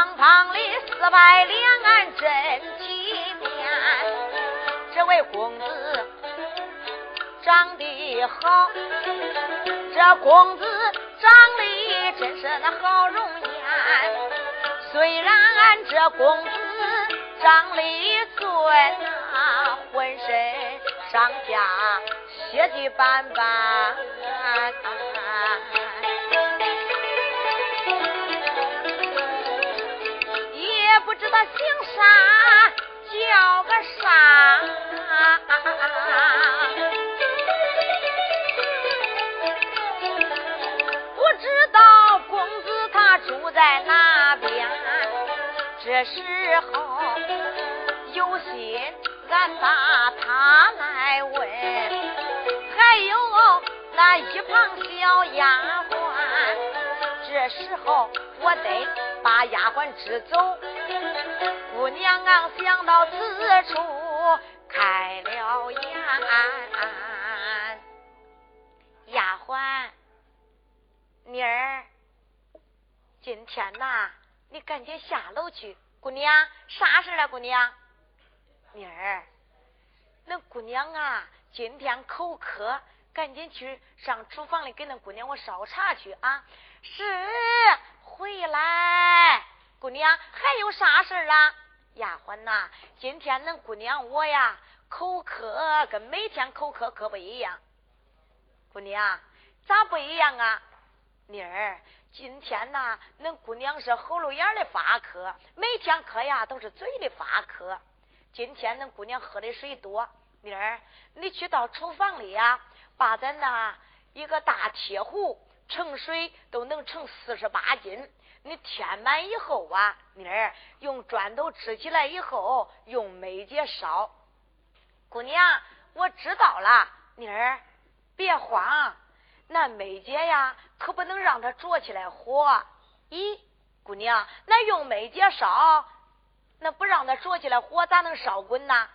胖胖的四百两岸真体面，这位公子。长得好，这公子长得真是那好容颜。虽然俺这公子长得俊啊，浑身上下血迹斑斑，他姓啥，叫个啥。不知道公子他住在哪边，这时候有心俺把他来问，还有那一旁小丫鬟。这时候我得把丫鬟支走。娘啊，想到此处开了眼，丫鬟，妮儿。今天呐，你赶紧下楼去。姑娘，啥事啊？姑娘，妮儿，那姑娘啊，今天口渴，赶紧去上厨房里给那姑娘我烧茶去啊。是，回来。姑娘，还有啥事啊？丫鬟呐，今天恁姑娘我呀，口渴跟每天口渴可不一样。姑娘，咋不一样啊？妮儿。今天呐，恁姑娘是喉咙眼的发渴，每天渴呀都是嘴的发渴。今天恁姑娘喝的水多，妮儿，你去到厨房里呀，把咱那一个大铁壶盛水都能盛四十八斤，你填满以后啊，妮儿用砖头支起来以后，用煤节烧。姑娘，我知道了，妮儿，别慌。那煤姐呀，可不能让它着起来火。咦，姑娘，那用煤姐烧，那不让它着起来火，咋能烧滚呢？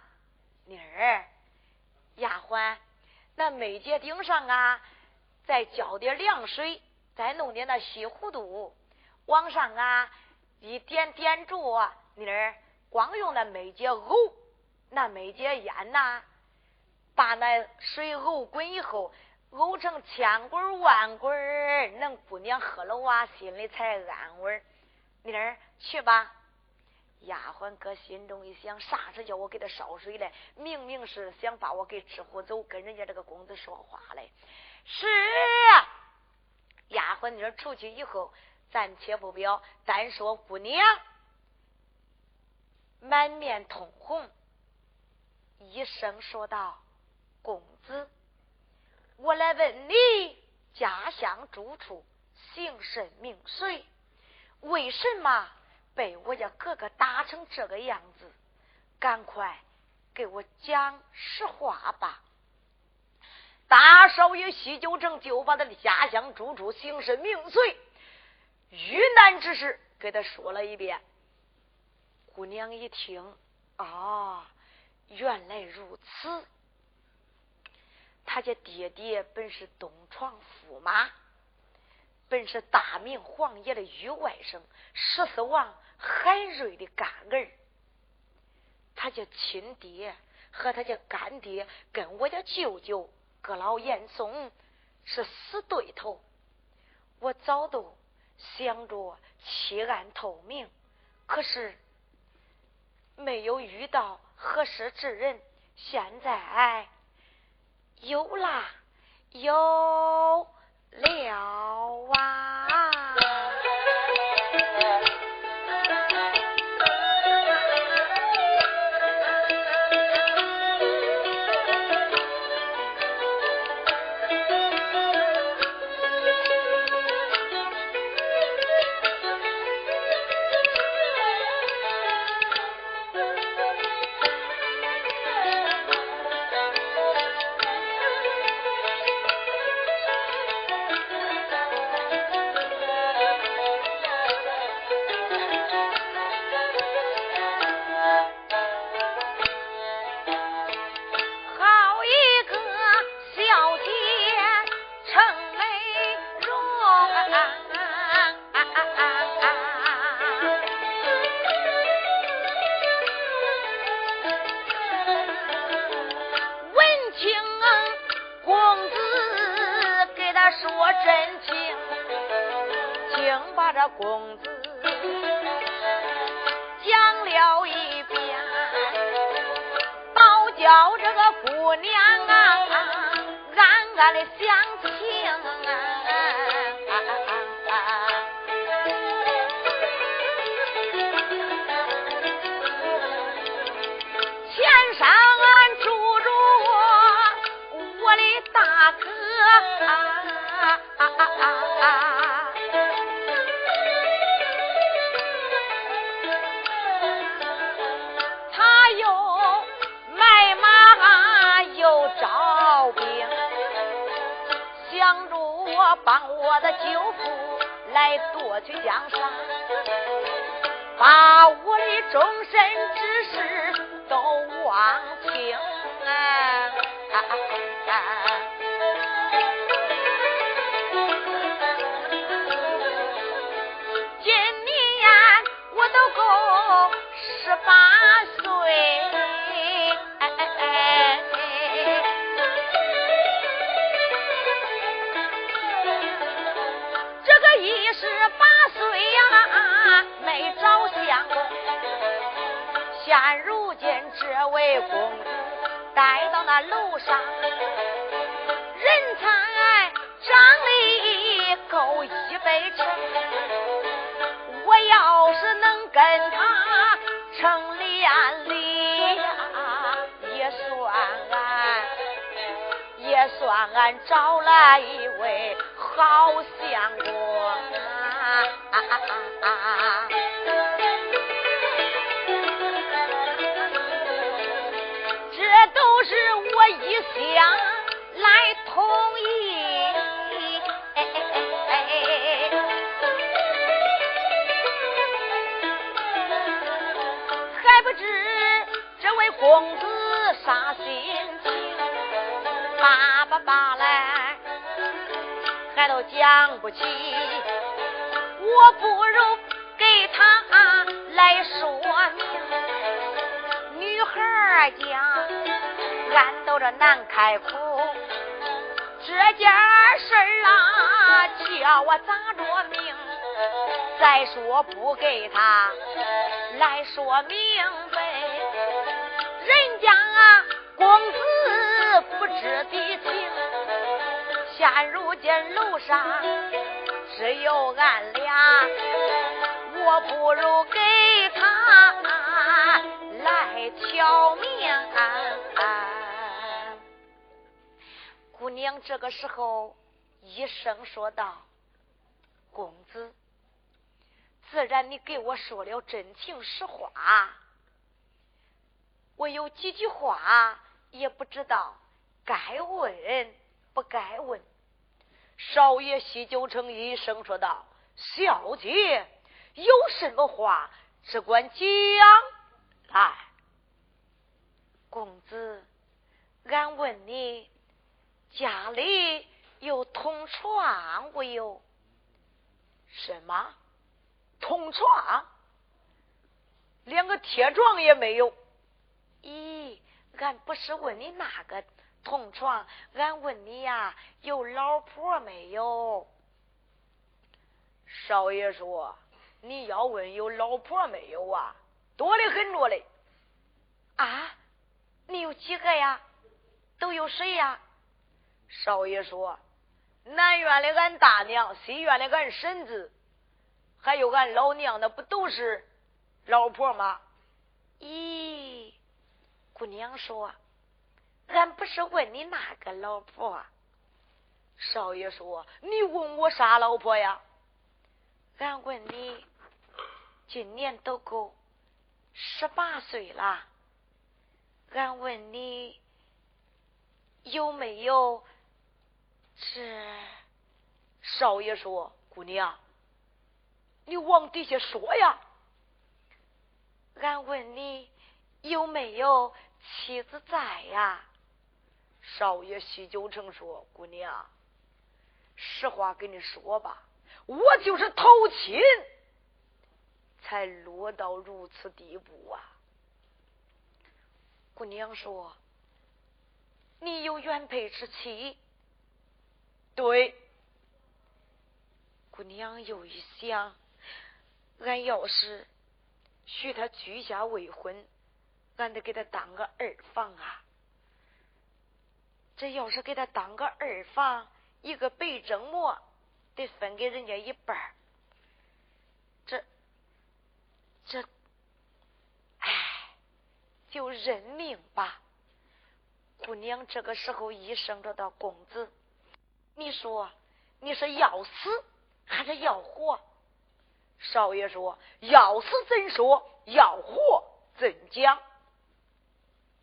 妮儿，丫鬟，那煤姐顶上啊，再浇点凉水，再弄点那西糊涂，往上啊一点点着。妮儿，光用那煤姐沤，那煤姐烟呐，把那水沤滚以后。沤成千滚万滚，恁姑娘喝了哇，心里才安稳。妮儿，去吧。丫鬟搁心中一想，啥时叫我给他烧水嘞？明明是想把我给支呼走，跟人家这个公子说话嘞。是。丫鬟妮儿出去以后，暂且不表，单说姑娘满面通红，一声说道：“公子。”我来问你，家乡住处，姓甚名谁？为什么被我家哥哥打成这个样子？赶快给我讲实话吧！大少爷西九城就把他的家乡住处、姓甚名谁、遇难之事给他说了一遍。姑娘一听，啊，原来如此。他家爹爹本是东床驸马，本是大明皇爷的御外甥，十四王海瑞的干儿。他家亲爹和他家干爹跟我家舅舅阁老严嵩是死对头。我早都想着弃暗投明，可是没有遇到合适之人。现在有啦，有了啊！楼上人才长得够一百尺，我要是能跟他成连理呀，也算俺，也算俺找来一位好相公。一想来同意，还不知这位公子啥心情，叭叭叭来，还都讲不起，我不如给他来说明，女孩讲。俺都这难开口，这件事啊，叫我咋着命？再说不给他来说明白，人家啊，公子不知敌情。现如今楼上只有俺俩，我不如给他来挑明。娘这个时候一声说道：“公子，自然你给我说了真情实话，我有几句话也不知道该问。”不该问，少爷西九城一声说道：“小姐有什么话，只管讲来。”公子，俺问你，家里有同床无有？什么？同床？连个铁床也没有？咦，俺不是问你那个。同床，俺问你呀，有老婆没有？少爷说：“你要问有老婆没有啊？多的很多嘞。啊，你有几个呀？都有谁呀？”少爷说：“南院的俺大娘，西院的俺婶子，还有俺老娘，那不都是老婆吗？”咦，姑娘说：“俺不是问你那个老婆。”少爷说：“你问我啥老婆呀？”俺问你，今年都够十八岁了。俺问你有没有这？少爷说：“姑娘，你往底下说呀。”俺问你有没有妻子在呀？少爷许九成说：“姑娘。”实话跟你说吧，我就是偷亲，才落到如此地步啊！姑娘说：“你有原配之妻？”对。姑娘又一想，俺要是许他居家未婚，俺得给他当个二房啊！这要是给他当个二房，一个白征馍得分给人家一半儿这这，唉，就认命吧。姑娘这个时候一生着的公子，你说你是要死还是要活？少爷说要死怎说？要活怎讲？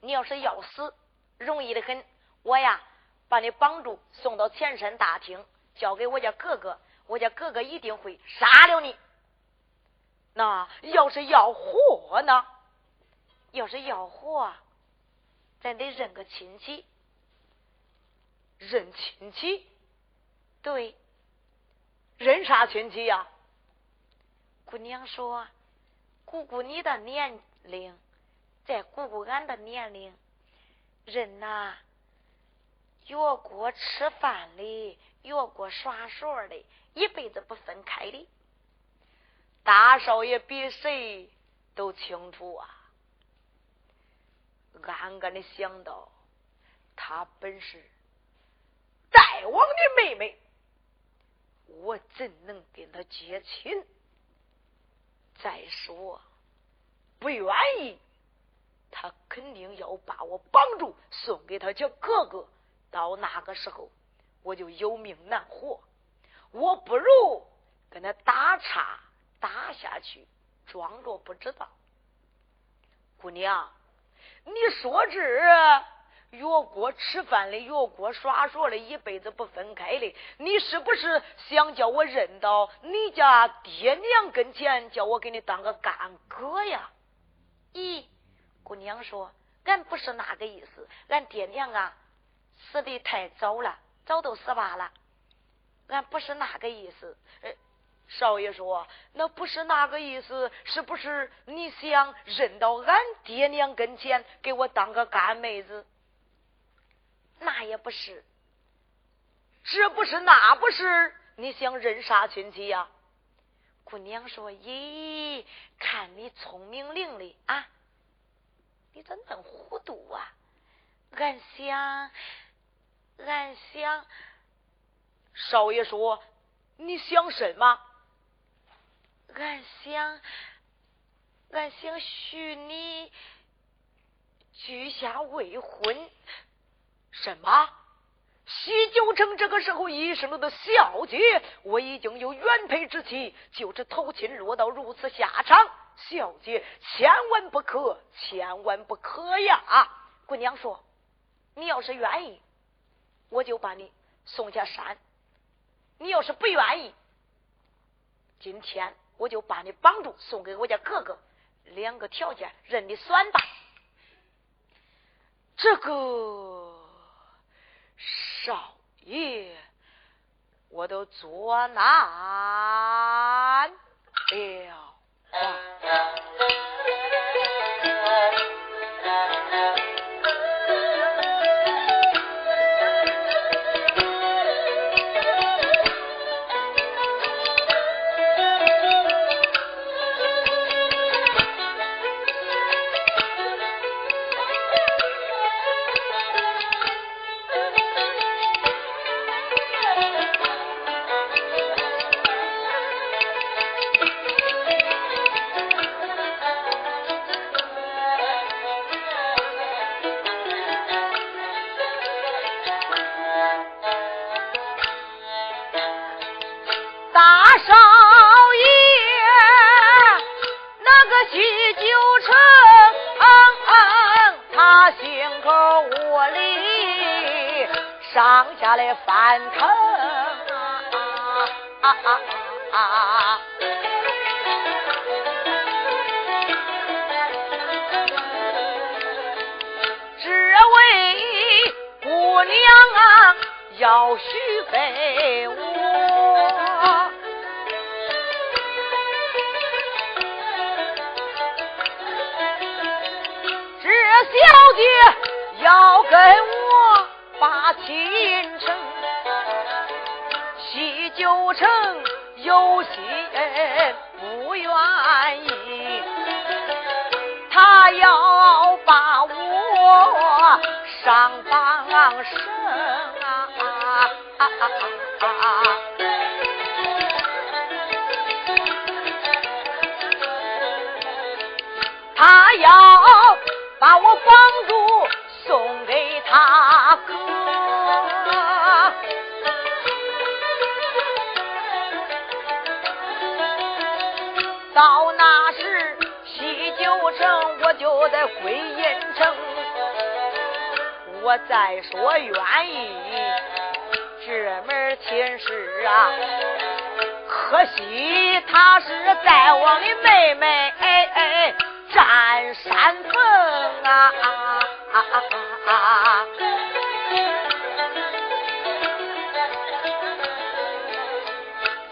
你要是要死，容易的很，我呀。把你绑住，送到前山大厅，交给我家哥哥，我家哥哥一定会杀了你。那要是要活呢？要是要活，咱得认个亲戚。认亲戚？对。认啥亲戚呀？姑娘说：“姑姑你的年龄，再姑姑俺的年龄，认呐。”越过吃饭的，越过耍耍的，一辈子不分开的。大少爷比谁都清楚啊！暗暗的想到，他本是大王的妹妹，我怎能跟他结亲？再说，不愿意，他肯定要把我绑住，送给他家哥哥。到那个时候，我就有命难活。我不如跟他打岔打下去，装作不知道。姑娘，你说这越过吃饭的，越过耍耍的，一辈子不分开的，你是不是想叫我认到你家爹娘跟前，叫我给你当个干哥呀？咦，姑娘说，俺不是那个意思，俺爹娘啊。死的太早了，早都死罢了。俺不是那个意思。呃少爷说，那不是那个意思，是不是你想认到俺爹娘跟前，给我当个干妹子？那也不是，这不是那不是，你想认啥亲戚呀？姑娘说：“咦，看你聪明伶俐啊，你咋那么糊涂啊？俺想。”俺想，少爷说：“你想什么？”俺想，俺想许你居下未婚。什么？西九城这个时候一声的小姐，我已经有原配之妻，就是投亲落到如此下场，小姐千万不可，千万不可呀！姑娘说：“你要是愿意。”我就把你送下山，你要是不愿意，今天我就把你绑住，送给我家哥哥。两个条件，任你选吧。这个少爷，我都做难了。上下来翻腾啊！只为姑娘啊，要许给我。小姐要跟我他亲成，喜酒成有心不愿意，他要把我上榜升归阴城。我再说愿意这门亲事啊，可惜他是在我的妹妹。哎哎占山峰啊！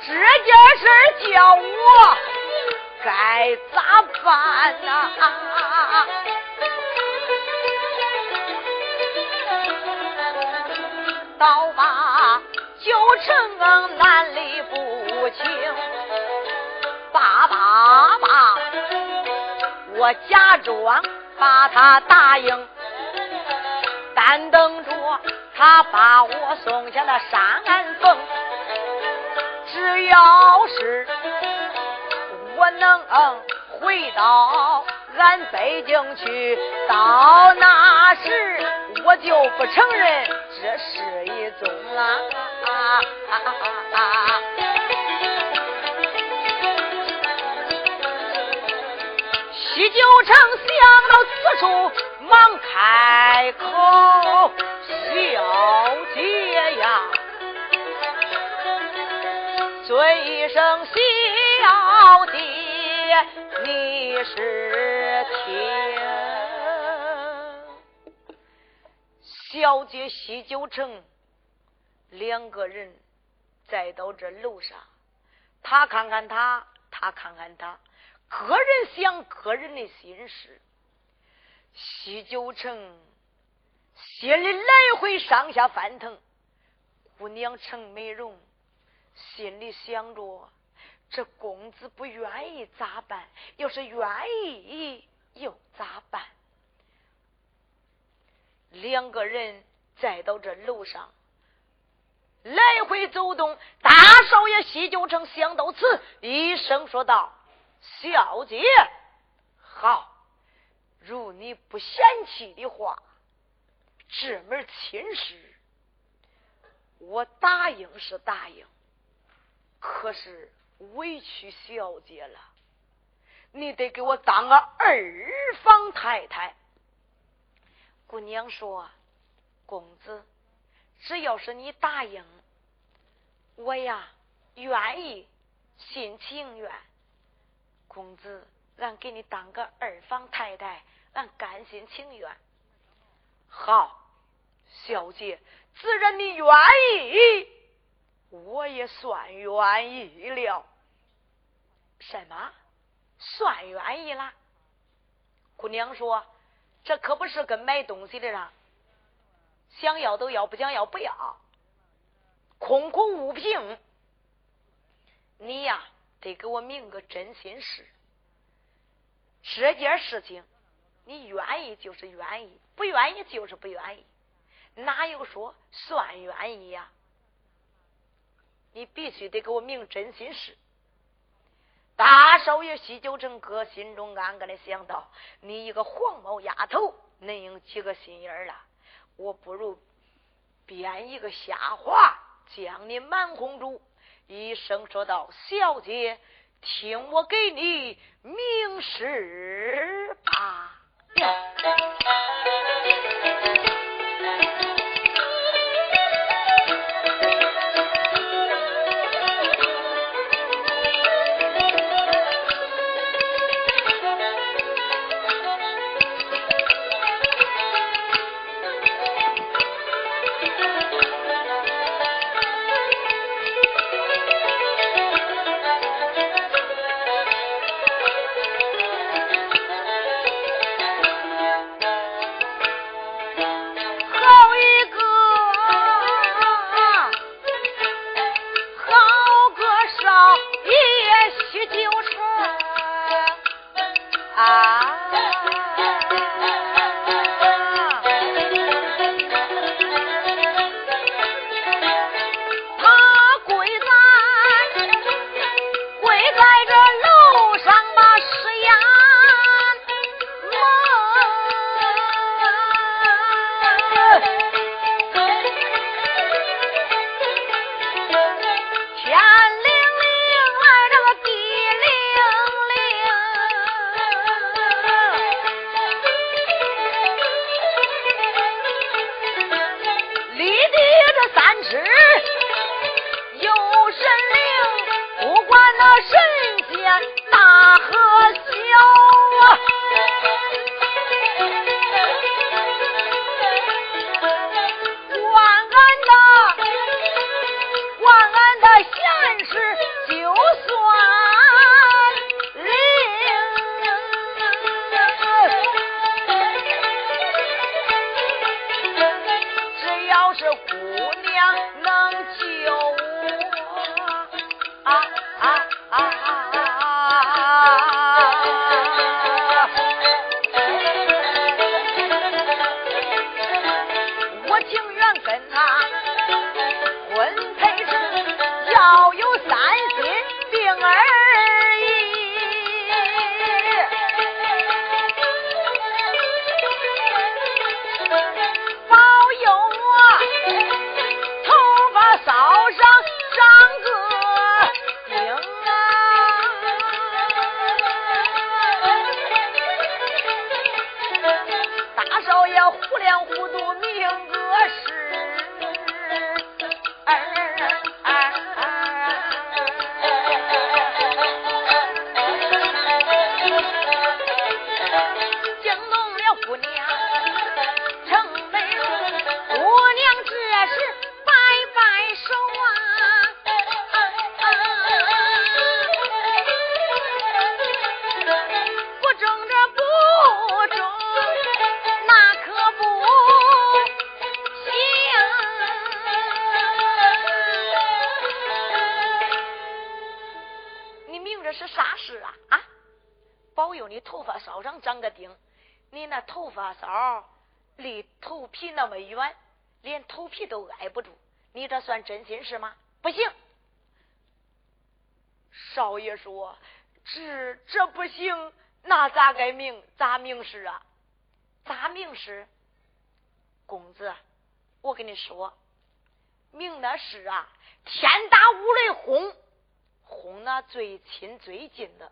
这件事叫我该咋办呐？倒把九成难理不清，爸爸爸。我假装把他答应，但等着他把我送下了山峰。只要是我能回到俺北京去，到那时我就不承认这是。啊啊啊啊李九成想到此处，忙开口：“小姐呀，尊一声小姐，你是听。”小姐西九成两个人再到这楼上，他看看他，他看看他。个人想个人的心事，西九城心里来回上下翻腾。姑娘程美容心里想着：这公子不愿意咋办？要是愿意又咋办？两个人再到这楼上来回走动。大少爷西九城想到此，一声说道。小姐，好，如你不嫌弃的话，这门亲事我答应是答应，可是委屈小姐了，你得给我当个二房太太。姑娘说：“公子，只要是你答应，我呀愿意，心情愿。”公子，俺给你当个二房太太，俺甘心情愿。好，小姐，自然你愿意，我也算愿意了。什么？算愿意了？姑娘说：“这可不是跟买东西的了，想要都要，不想要不要，空口无凭。你呀。”得给我明个真心事，这件事情你愿意就是愿意，不愿意就是不愿意，哪有说算愿意呀？你必须得给我明真心事。大少爷西九城哥心中暗暗的想到：你一个黄毛丫头，能有几个心眼儿了？我不如编一个瞎话，将你瞒哄住。医生说道：“小姐，听我给你明示吧。”真心是吗？不行，少爷说这这不行，那咋该明咋明示啊？咋明示？公子，我跟你说，明的是啊，天打五雷轰，轰那最亲最近的。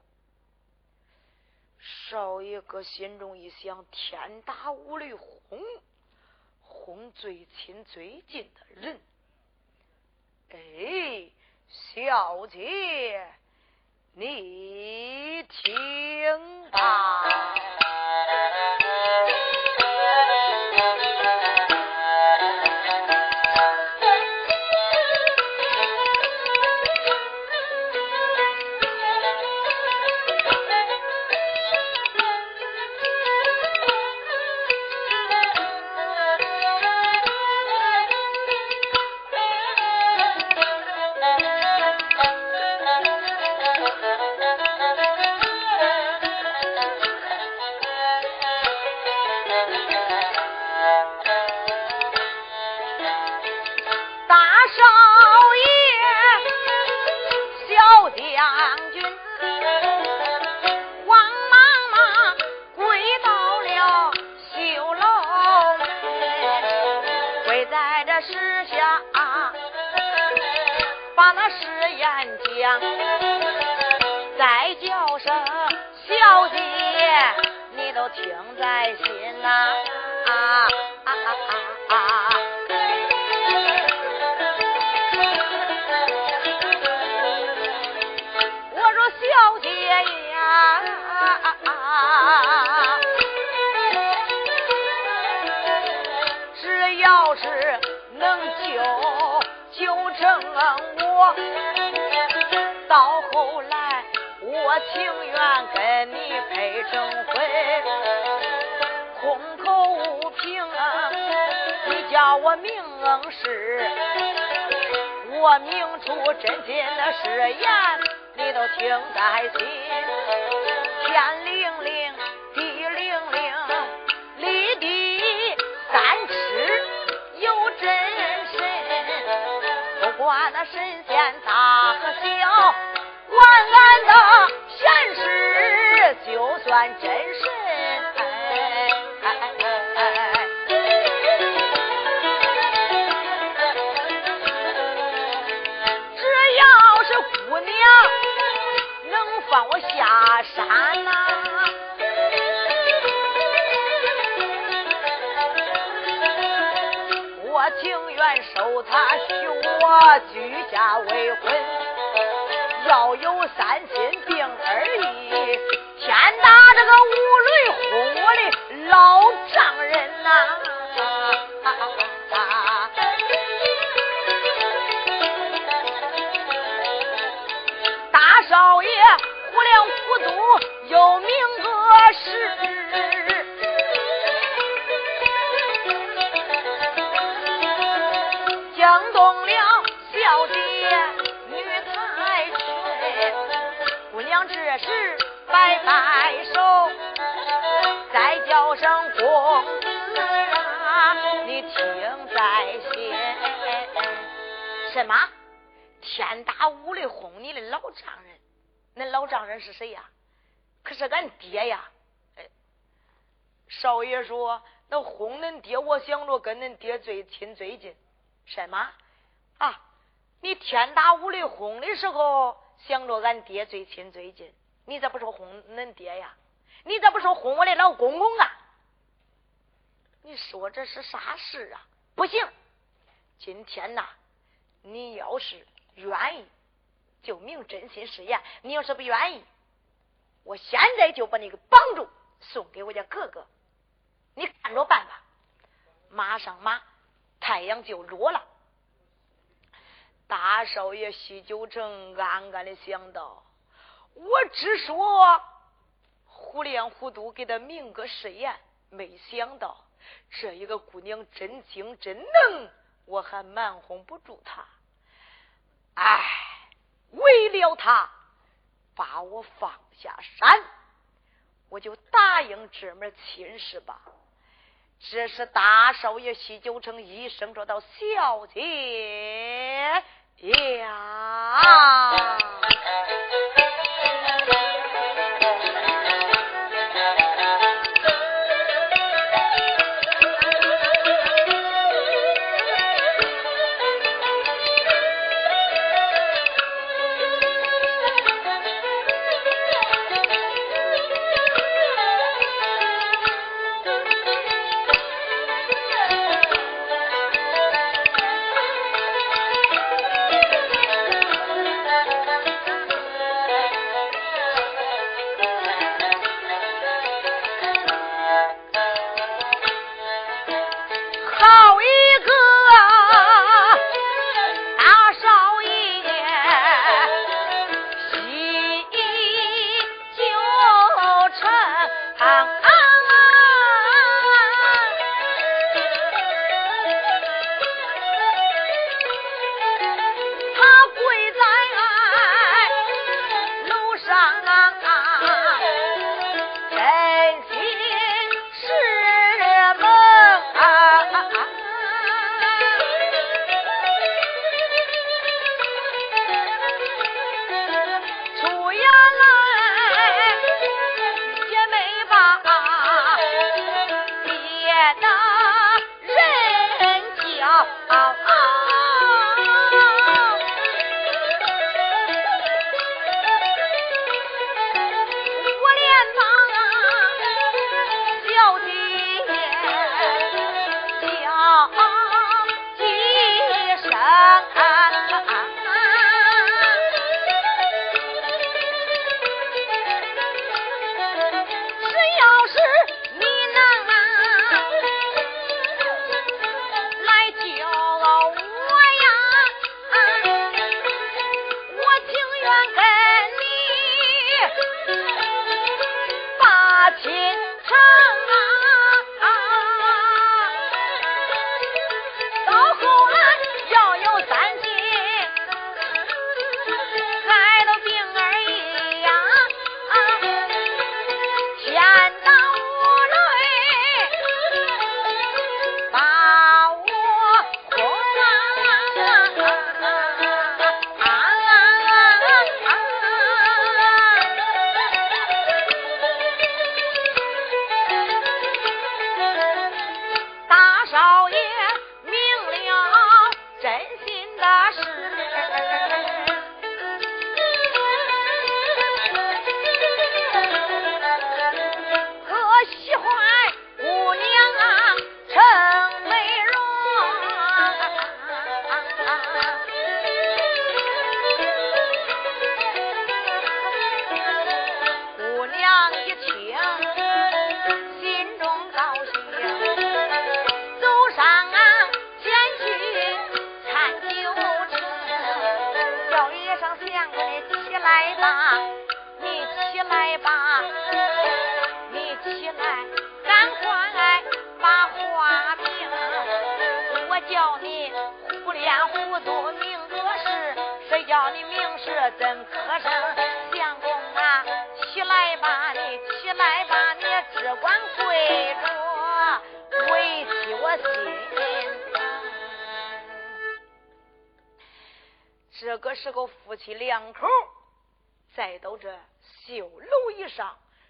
少爷搁心中一想，天打五雷轰，轰最亲最近的人。哎，小姐，你听吧。管那神仙大和小，管俺的现实，就算真是。我居家未婚，要有三这时摆摆手，再叫声公子啊，你听在心。什么？天打五雷轰你的老丈人？恁老丈人是谁呀？可是俺爹呀！少爷说那轰恁爹，我想着跟恁爹最亲最近。什么？啊！你天打五雷轰的时候想着俺爹最亲最近，你咋不说哄恁爹呀？你咋不说哄我的老公公啊？你说这是啥事啊？不行！今天呐，你要是愿意。就明真心实言，你要是不愿意，我现在就把你给绑住，送给我家哥哥，你看着办吧。马上马，太阳就落了。大少爷西九城暗暗的想到：我只说糊里糊涂给他明个誓言，没想到这一个姑娘真精真能，我还瞒哄不住她。哎。为了他把我放下山，我就答应这门亲事吧。这是大少爷西九城一声说道：“小姐呀。”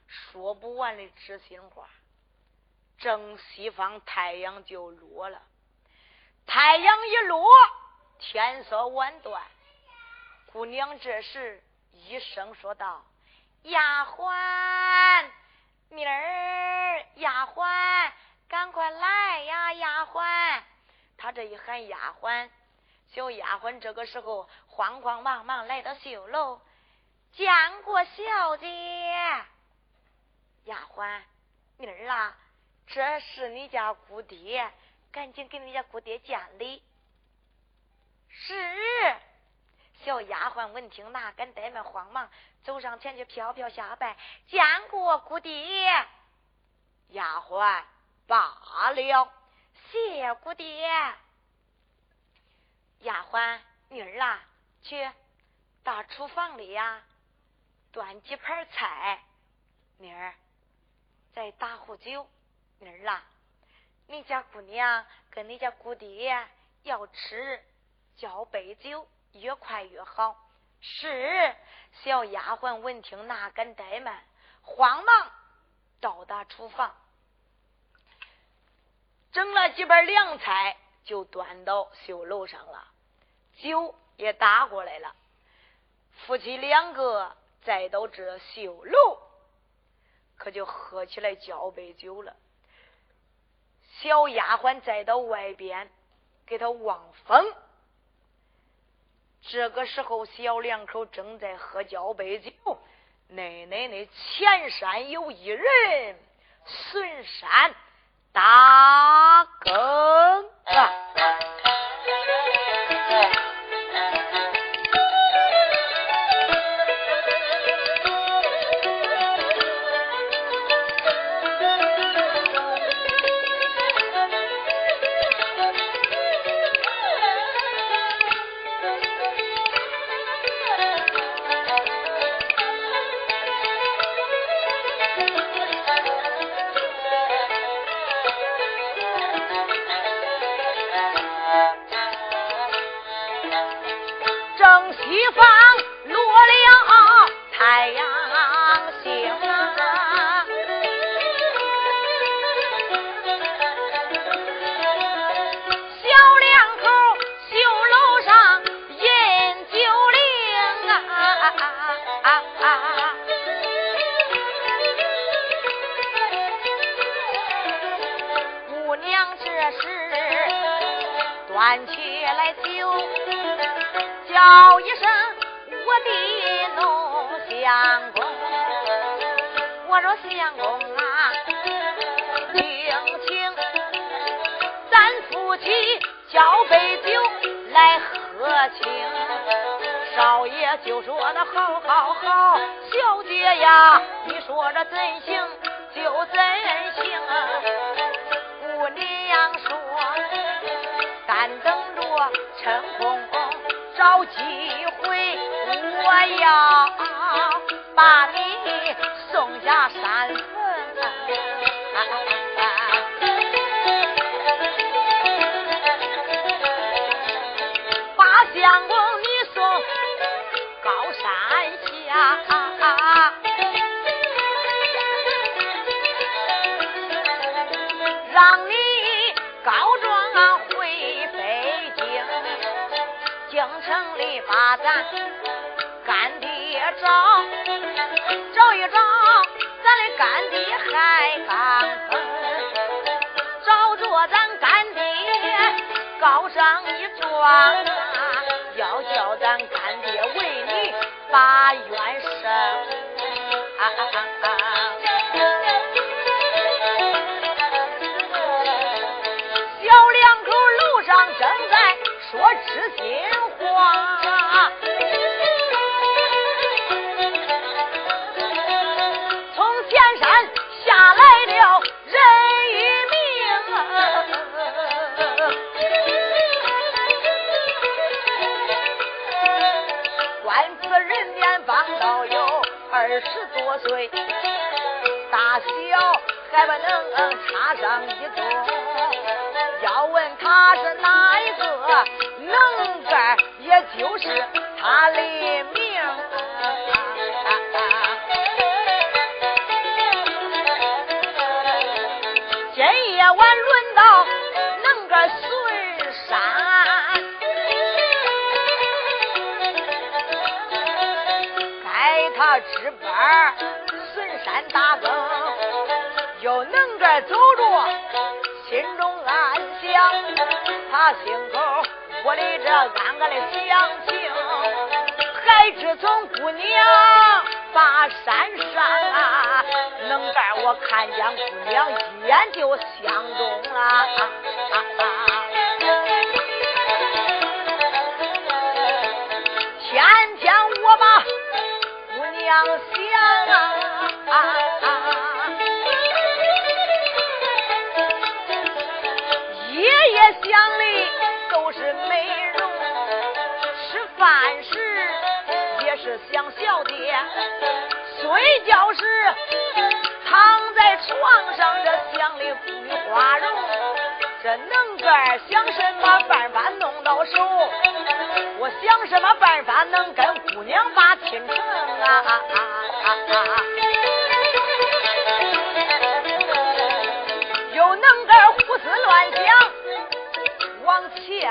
说不完的知心话。正西方太阳就落了，太阳一落，天色晚断。姑娘这时一声说道：“丫鬟，明儿丫鬟，赶快来呀！丫鬟。”他这一喊丫鬟，小丫鬟这个时候慌慌忙忙来到绣楼，见过小姐。丫鬟，妮儿啊，这是你家姑爹，赶紧给你家姑爹见礼。是。小丫鬟闻听，哪敢怠慢，慌忙走上前去，飘飘下拜，见过姑爹。丫鬟罢了，谢姑爹。丫鬟妮儿啊，去到厨房里呀，端几盘菜。妮儿再打壶酒。妮儿啊，你家姑娘跟你家姑爹要吃，交杯酒。越快越好。是小丫鬟闻听，哪敢怠慢，慌忙到达厨房，整了几盘凉菜，就端到绣楼上了。酒也打过来了，夫妻两个再到这绣楼，可就喝起来交杯酒了。小丫鬟再到外边给他望风。这个时候，小两口正在喝交杯酒。奶奶那前山有一人，孙山打更啊。叫一声我的农相公我说相公啊听清咱夫妻交杯酒来喝清少爷就说的好好好小姐呀你说这怎行就怎行。啊姑娘说干等着成功找机会，我要把你送下山坟。把咱干爹找找一找咱的干爹海刚找着咱干爹告上一状要叫咱干爹为你把冤伸十多岁，大小还不能差上一个。要问他是哪一个能干，也就是他的命。他值班孙山大更，又能个走着心中安详。他心口窝里这暗暗的详情，还知从姑娘把山上啊。能干，我看见姑娘一眼就相中了。天娘想啊，夜夜想的都是美容，吃饭时也是想小姐，睡觉时。躺在床上，这想的桂花容，这能个想什么办法弄到手？我想什么办法能跟姑娘把？又能个胡思乱想往前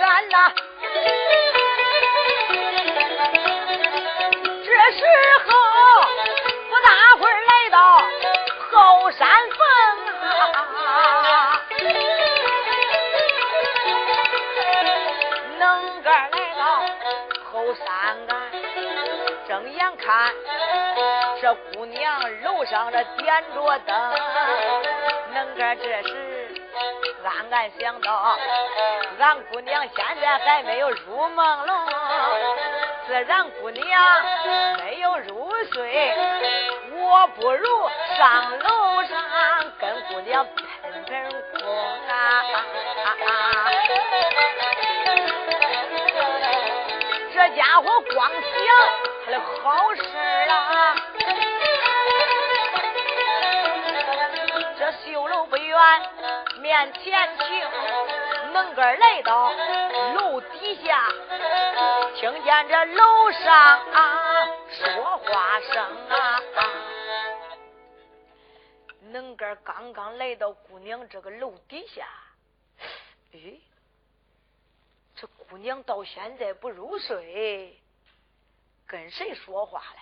赶呐？这时候不大会儿来到。后山峰啊，能个来到后山岸，睁眼看这姑娘楼上这点着灯，能个这时暗暗想到，俺姑娘现在还没有入梦喽，自然姑娘没有入睡，我不如。上楼上跟姑娘喷喷空啊！这家伙光想他的好事了。这绣楼不远，面前停，能个来到楼底下，听见这楼上啊说话声啊。能个刚刚来到姑娘这个楼底下，哎，这姑娘到现在不入睡，跟谁说话嘞？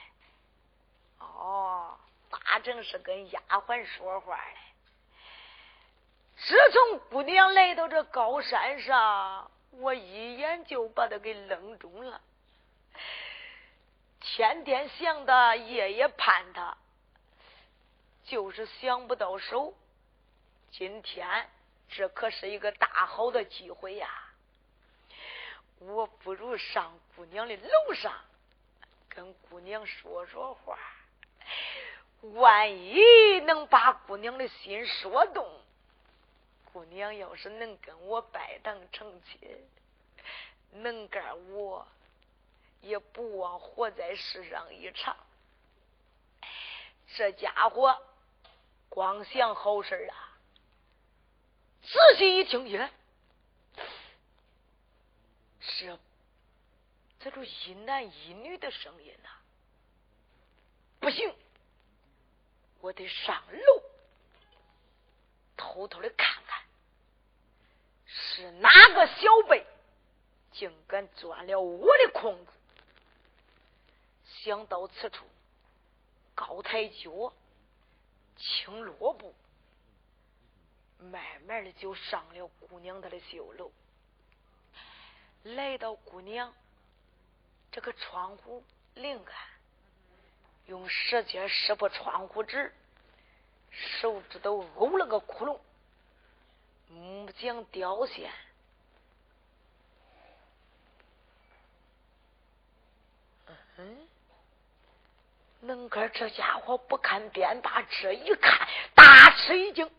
哦，大正是跟丫鬟说话嘞。自从姑娘来到这高山上，我一眼就把她给愣中了，天天想她，夜夜盼她。就是想不到手，今天这可是一个大好的机会呀！我不如上姑娘的楼上，跟姑娘说说话，万一能把姑娘的心说动，姑娘要是能跟我拜堂成亲，能干我也不枉活在世上一场。这家伙。光想好事啊！仔细一听，耶，是个一男一女的声音呐！不行，我得上楼偷偷的看看，是哪个小辈竟敢钻了我的空子。想到此处，高抬脚。轻落步，慢慢的就上了姑娘她的绣楼，来到姑娘这个窗户另岸，用舌尖撕破窗户纸，手指头呕了个窟窿，木匠雕线，嗯。能哥这家伙不看便罢，这一看大吃一惊，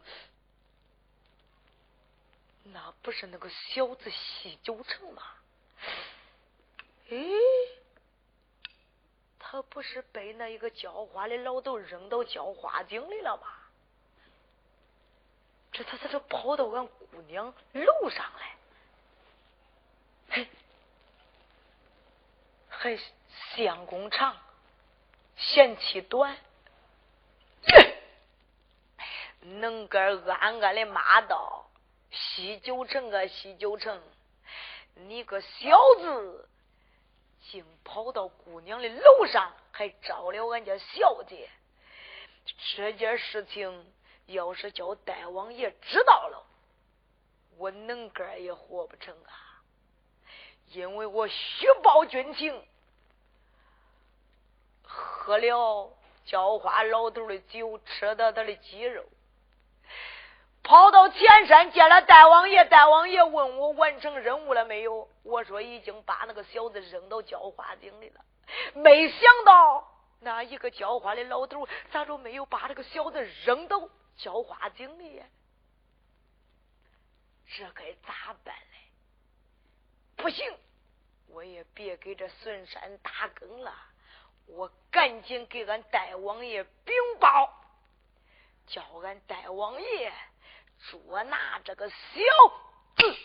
那不是那个小子西九成吗？哎，他不是被那一个浇花的老头扔到浇花井里了吗？这他他这跑到俺姑娘楼上来？嘿，还相公长，嫌弃短，能个暗暗的骂道：“西九城啊，西九城，你个小子，竟跑到姑娘的楼上，还招了俺家小姐！这件事情要是叫大王爷知道了，我能个也活不成啊！”因为我虚报军情，喝了浇花老头的酒，吃了他的鸡肉，跑到前山见了大王爷。大王爷问我完成任务了没有？我说已经把那个小子扔到浇花井里了。没想到那一个浇花的老头咋就没有把这个小子扔到浇花井里？这该咋办？不行，我也别给这孙山打更了，我赶紧给俺大王爷禀报，叫俺大王爷捉拿这个小子。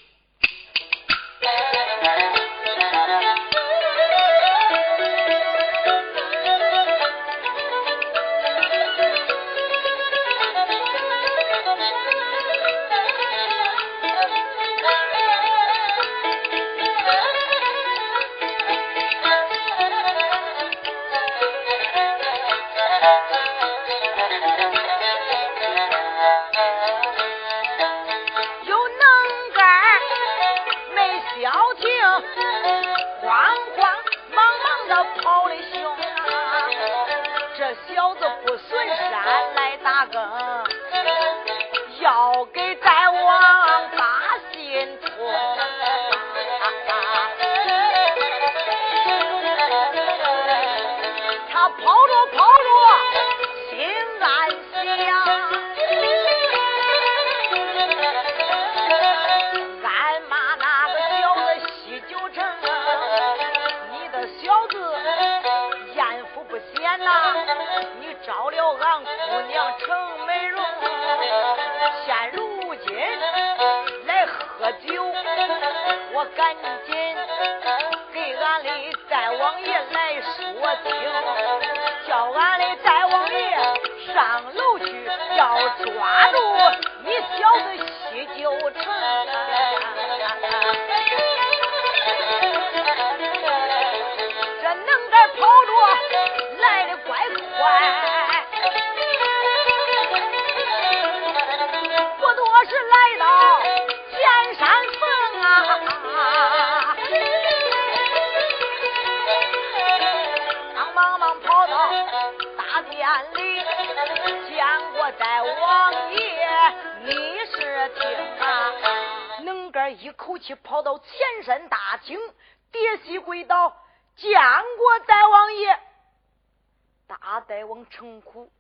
见过大王爷，你是听啊？能根一口气跑到前山大厅，跌膝跪倒，见过大王爷。大大王程苦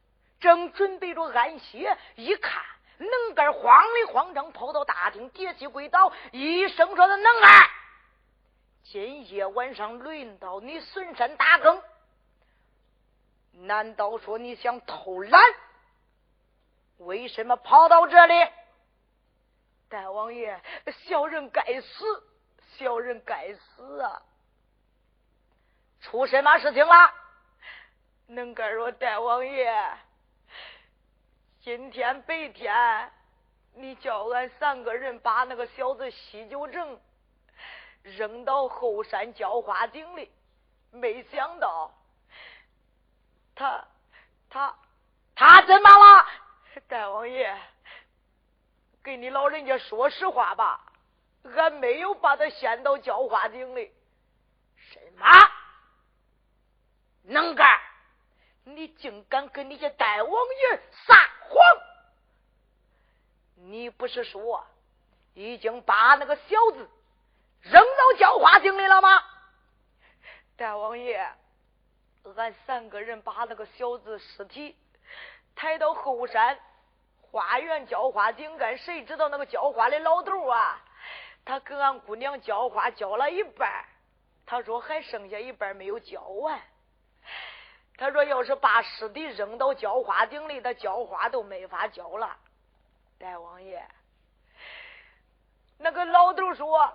正准备着安歇，一看能干慌里慌张跑到大厅，跌膝跪倒，一声说的能干，今夜晚上轮到你孙山大更，难道说你想偷懒？为什么跑到这里？大王爷，小人该死，小人该死啊！出什么事情了？能干说大王爷，今天白天你叫俺三个人把那个小子西九城扔到后山浇花井里，没想到他他他怎么了？大王爷。跟你老人家说实话吧，俺没有把他掀到浇花井里。什么？能干？你竟敢跟你家大王爷撒谎？你不是说已经把那个小子扔到浇花井里了吗？大王爷，俺三个人把那个小子尸体抬到后山。花园浇花井干，谁知道那个浇花的老头啊？他给俺姑娘浇花浇了一半，他说还剩下一半没有浇完。他说：“要是把尸体扔到浇花井里，他浇花都没法浇了。”大王爷，那个老头说：“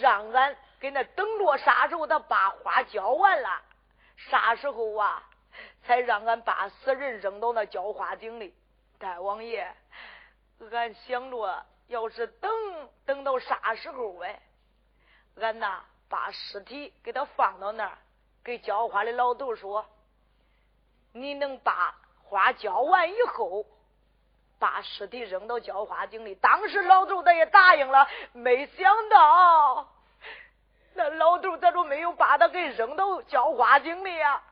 让俺给那等着啥时候他把花浇完了，啥时候啊，才让俺把死人扔到那浇花井里。”大王爷，俺想着，要是等等到啥时候哎，俺呐把尸体给他放到那儿，给浇花的老头说。你能把花浇完以后，把尸体扔到浇花井里。当时老头他也答应了，没想到那老头咋就没有把他给扔到浇花井里呀？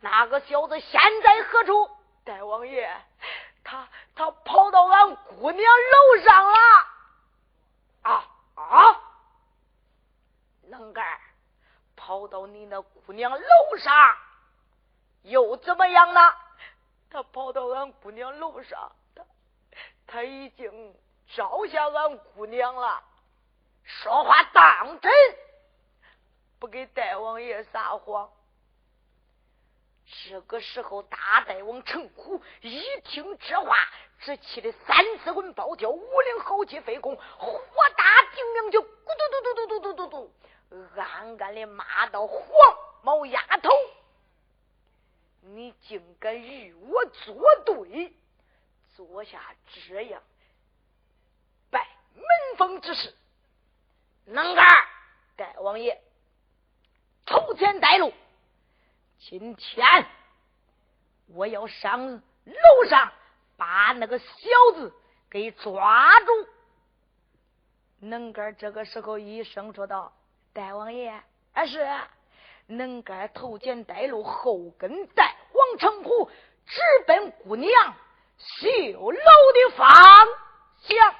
那个小子现在何处？大王爷，他他跑到俺姑娘楼上了。啊啊！能干，跑到你那姑娘楼上。又怎么样呢？他跑到俺姑娘楼上，他他已经招下俺姑娘了。说话当真，王爷撒谎。这个时候，大大王陈虎一听这话，只气得三次魂暴跳，五灵豪气飞空，火大顶梁就咕嘟嘟嘟嘟嘟嘟嘟嘟，暗暗的骂道：“黄毛丫头！”你竟敢与我作对，做下这样败门风之事，能干！大王爷，头前带路。今天我要上楼上把那个小子给抓住。能干这个时候一声说道：“大王爷，啊是。”能干头前带路，后跟带黄成虎，直奔姑娘绣楼的方向。